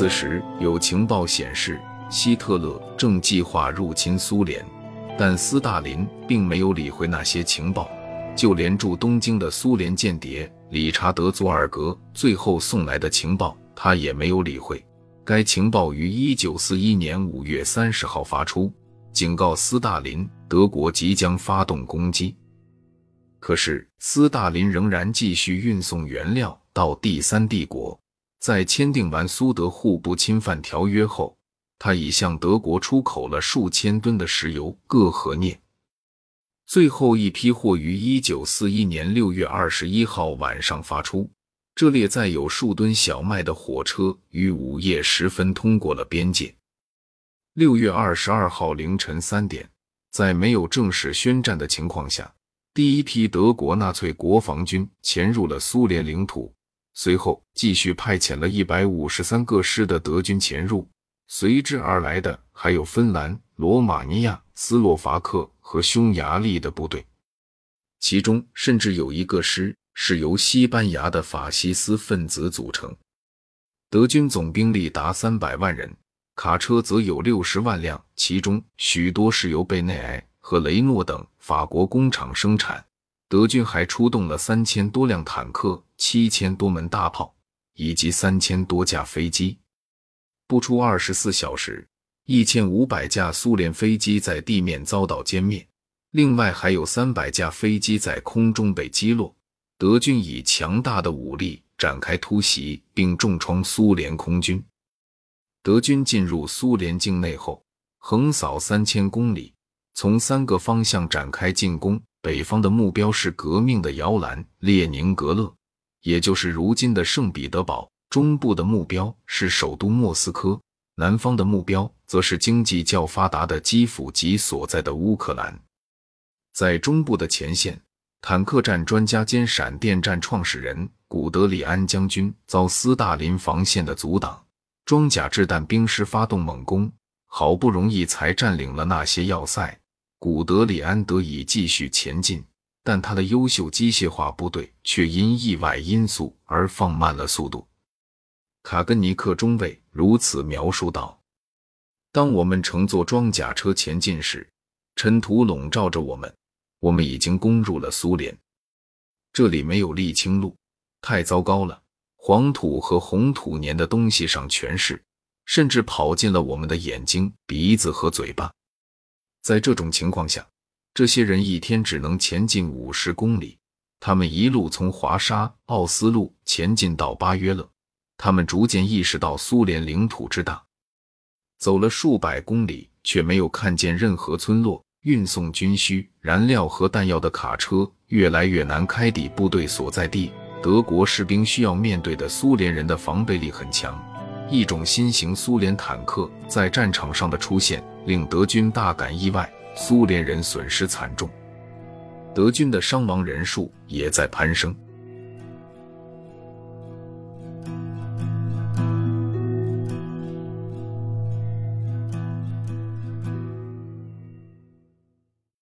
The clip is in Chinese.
此时有情报显示，希特勒正计划入侵苏联，但斯大林并没有理会那些情报，就连驻东京的苏联间谍理查德·佐尔格最后送来的情报，他也没有理会。该情报于一九四一年五月三十号发出，警告斯大林德国即将发动攻击。可是斯大林仍然继续运送原料到第三帝国。在签订完苏德互不侵犯条约后，他已向德国出口了数千吨的石油、铬和镍。最后一批货于一九四一年六月二十一号晚上发出。这列载有数吨小麦的火车于午夜时分通过了边界。六月二十二号凌晨三点，在没有正式宣战的情况下，第一批德国纳粹国防军潜入了苏联领土。随后，继续派遣了一百五十三个师的德军潜入，随之而来的还有芬兰、罗马尼亚、斯洛伐克和匈牙利的部队，其中甚至有一个师。是由西班牙的法西斯分子组成。德军总兵力达三百万人，卡车则有六十万辆，其中许多是由贝内埃和雷诺等法国工厂生产。德军还出动了三千多辆坦克、七千多门大炮以及三千多架飞机。不出二十四小时，一千五百架苏联飞机在地面遭到歼灭，另外还有三百架飞机在空中被击落。德军以强大的武力展开突袭，并重创苏联空军。德军进入苏联境内后，横扫三千公里，从三个方向展开进攻。北方的目标是革命的摇篮列宁格勒，也就是如今的圣彼得堡；中部的目标是首都莫斯科；南方的目标则是经济较发达的基辅及所在的乌克兰。在中部的前线。坦克战专家兼闪电战创始人古德里安将军遭斯大林防线的阻挡，装甲掷弹兵师发动猛攻，好不容易才占领了那些要塞。古德里安得以继续前进，但他的优秀机械化部队却因意外因素而放慢了速度。卡根尼克中尉如此描述道：“当我们乘坐装甲车前进时，尘土笼罩着我们。”我们已经攻入了苏联，这里没有沥青路，太糟糕了。黄土和红土粘的东西上全是，甚至跑进了我们的眼睛、鼻子和嘴巴。在这种情况下，这些人一天只能前进五十公里。他们一路从华沙、奥斯陆前进到巴约勒。他们逐渐意识到苏联领土之大，走了数百公里，却没有看见任何村落。运送军需、燃料和弹药的卡车越来越难开抵部队所在地。德国士兵需要面对的苏联人的防备力很强。一种新型苏联坦克在战场上的出现令德军大感意外，苏联人损失惨重，德军的伤亡人数也在攀升。